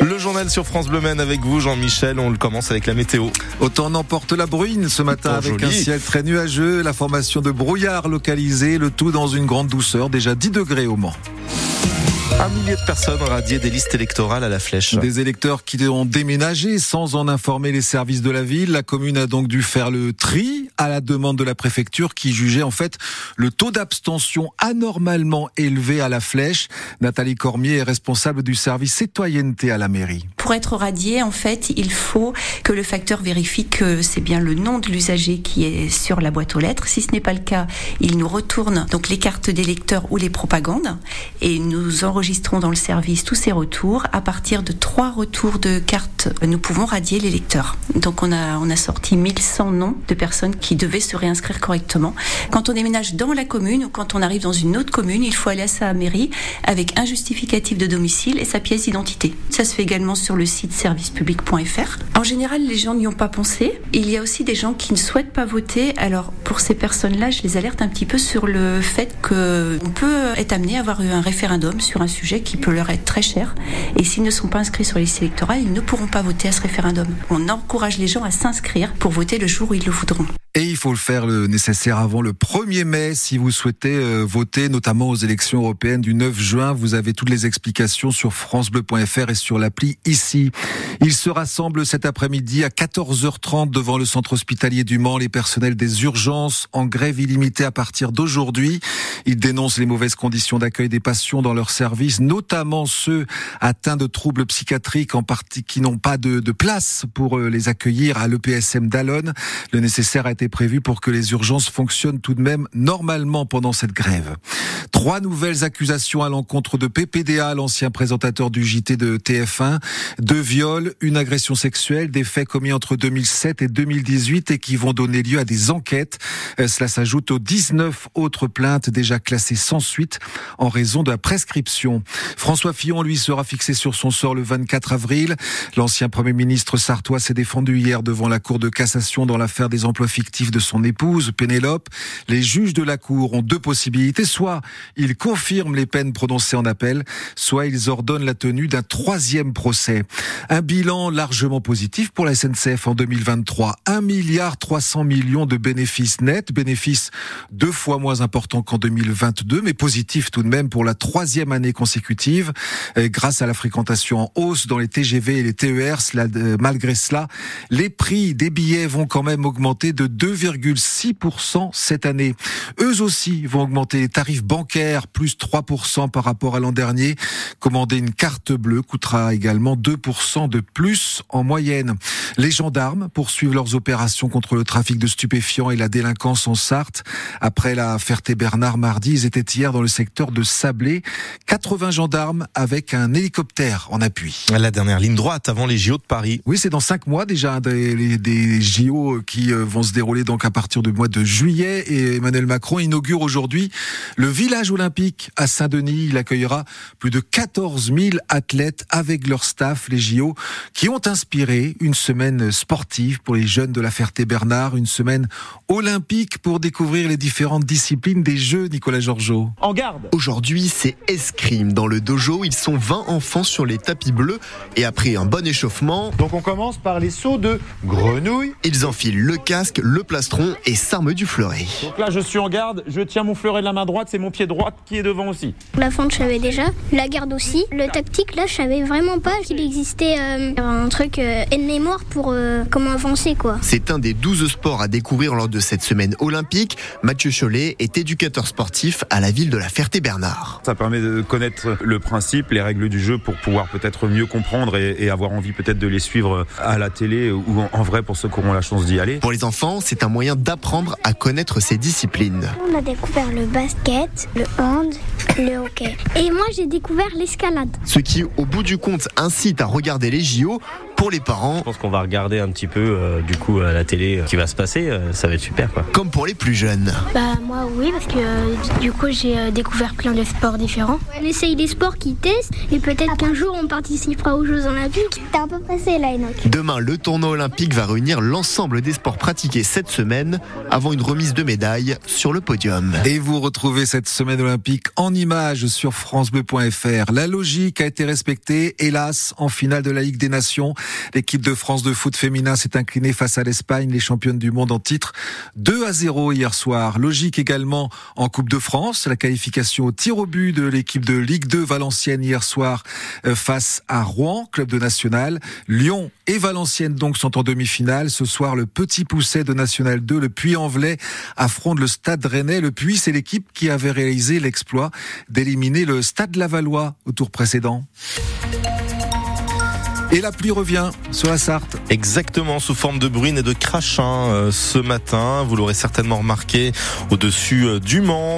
Le journal sur France Bleu Men avec vous, Jean-Michel. On le commence avec la météo. Autant n'emporte la bruine ce matin avec joli. un ciel très nuageux, la formation de brouillard localisé, le tout dans une grande douceur, déjà 10 degrés au Mans. Un millier de personnes radiées des listes électorales à la flèche. Des électeurs qui ont déménagé sans en informer les services de la ville. La commune a donc dû faire le tri à la demande de la préfecture qui jugeait en fait le taux d'abstention anormalement élevé à la flèche. Nathalie Cormier est responsable du service citoyenneté à la mairie. Pour être radié, en fait, il faut que le facteur vérifie que c'est bien le nom de l'usager qui est sur la boîte aux lettres. Si ce n'est pas le cas, il nous retourne donc les cartes d'électeurs ou les propagandes et nous enregistrons dans le service tous ces retours. À partir de trois retours de cartes, nous pouvons radier l'électeur. Donc on a on a sorti 1100 noms de personnes qui devaient se réinscrire correctement. Quand on déménage dans la commune ou quand on arrive dans une autre commune, il faut aller à sa mairie avec un justificatif de domicile et sa pièce d'identité. Ça se fait également sur le site servicepublic.fr. En général, les gens n'y ont pas pensé. Il y a aussi des gens qui ne souhaitent pas voter. Alors, pour ces personnes-là, je les alerte un petit peu sur le fait qu'on peut être amené à avoir eu un référendum sur un sujet qui peut leur être très cher. Et s'ils ne sont pas inscrits sur les listes électorales, ils ne pourront pas voter à ce référendum. On encourage les gens à s'inscrire pour voter le jour où ils le voudront. Et il faut le faire le nécessaire avant le 1er mai si vous souhaitez euh, voter, notamment aux élections européennes du 9 juin. Vous avez toutes les explications sur francebleu.fr et sur l'appli ici. Ils se rassemblent cet après-midi à 14h30 devant le centre hospitalier du Mans, les personnels des urgences en grève illimitée à partir d'aujourd'hui. Ils dénoncent les mauvaises conditions d'accueil des patients dans leurs services, notamment ceux atteints de troubles psychiatriques en partie qui n'ont pas de, de place pour euh, les accueillir à l'EPSM d'Alonne. Le nécessaire a été prévu pour que les urgences fonctionnent tout de même normalement pendant cette grève. Trois nouvelles accusations à l'encontre de PPDA, l'ancien présentateur du JT de TF1, deux viols, une agression sexuelle, des faits commis entre 2007 et 2018 et qui vont donner lieu à des enquêtes. Euh, Cela s'ajoute aux 19 autres plaintes déjà classées sans suite en raison de la prescription. François Fillon, lui, sera fixé sur son sort le 24 avril. L'ancien Premier ministre sartois s'est défendu hier devant la Cour de cassation dans l'affaire des emplois fictifs de son épouse, Pénélope. Les juges de la Cour ont deux possibilités. Soit ils confirment les peines prononcées en appel, soit ils ordonnent la tenue d'un troisième procès. Un bilan largement positif pour la SNCF en 2023. 1 milliard 300 millions de bénéfices nets, bénéfices deux fois moins importants qu'en 2022, mais positif tout de même pour la troisième année consécutive, euh, grâce à la fréquentation en hausse dans les TGV et les TER. Euh, malgré cela, les prix des billets vont quand même augmenter de 2,6% cette année. Eux aussi vont augmenter les tarifs bancaires, plus 3% par rapport à l'an dernier. Commander une carte bleue coûtera également 2% de plus en moyenne. Les gendarmes poursuivent leurs opérations contre le trafic de stupéfiants et la délinquance en Sarthe. Après la Ferté-Bernard mardi, ils étaient hier dans le secteur de Sablé. 80 gendarmes avec un hélicoptère en appui. La dernière ligne droite avant les JO de Paris. Oui, c'est dans cinq mois déjà des, les- des JO qui euh, vont se dérouler donc à partir du mois de juillet. Et Emmanuel Macron inaugure aujourd'hui le village olympique à Saint-Denis. Il accueillera plus de 14 000 athlètes avec leur staff, les JO, qui ont inspiré une semaine sportive pour les jeunes de la Ferté-Bernard, une semaine olympique pour découvrir les différentes disciplines des Jeux, Nicolas Georgeot. En garde Aujourd'hui, c'est escrime. Dans le dojo, ils sont 20 enfants sur les tapis bleus et après un bon échauffement, Donc on commence par les sauts de grenouille. ils enfilent le casque, le plastron et s'arment du fleuret. Donc là je suis en garde, je tiens mon fleuret de la main droite, c'est mon pied droit qui est devant aussi. La fente, je savais déjà. La garde aussi. Le tactique, là, je savais vraiment pas qu'il existait euh, un truc euh, mémoire pour euh, comment avancer, quoi. C'est un des 12 sports à découvrir lors de cette semaine olympique. Mathieu Cholet est éducateur sportif à la ville de la Ferté-Bernard. Ça permet de connaître le principe, les règles du jeu pour pouvoir peut-être mieux comprendre et, et avoir envie peut-être de les suivre à la télé ou en, en vrai pour ceux qui auront la chance d'y aller. Pour les enfants, c'est un moyen d'apprendre à connaître ces disciplines. On a découvert le basket, le hand, le hockey. Et moi, j'ai découvert l'escalade. Ce qui, au bout du compte, incite à regarder les JO pour les parents. Je pense qu'on va regarder un petit peu euh, du coup à la télé euh, ce qui va se passer. Euh, ça va être super quoi. Comme pour les plus jeunes. Bah moi oui parce que euh, du coup j'ai euh, découvert plein de sports différents. On essaye des sports qui testent et peut-être qu'un jour on participera aux Jeux Olympiques. T'es un peu pressé là Enoch. Demain, le tournoi olympique va réunir l'ensemble des sports pratiqués cette semaine avant une remise de médailles sur le podium. Et vous retrouvez cette semaine olympique en images sur francebleu.fr. La logique a été respectée, hélas, en finale de la Ligue des Nations. L'équipe de France de foot féminin s'est inclinée face à l'Espagne, les championnes du monde en titre, 2 à 0 hier soir. Logique également en Coupe de France, la qualification au tir au but de l'équipe de Ligue 2 Valenciennes hier soir euh, face à Rouen, club de national. Lyon et Valenciennes donc sont en demi-finale. Ce soir, le petit pousset de National 2, le Puy-en-Velay, affronte le Stade Rennais. Le Puy, c'est l'équipe qui avait réalisé l'exploit d'éliminer le Stade Lavallois au tour précédent. Et la pluie revient sur la Sarthe. Exactement, sous forme de bruine et de crachin euh, ce matin. Vous l'aurez certainement remarqué au-dessus euh, du Mans.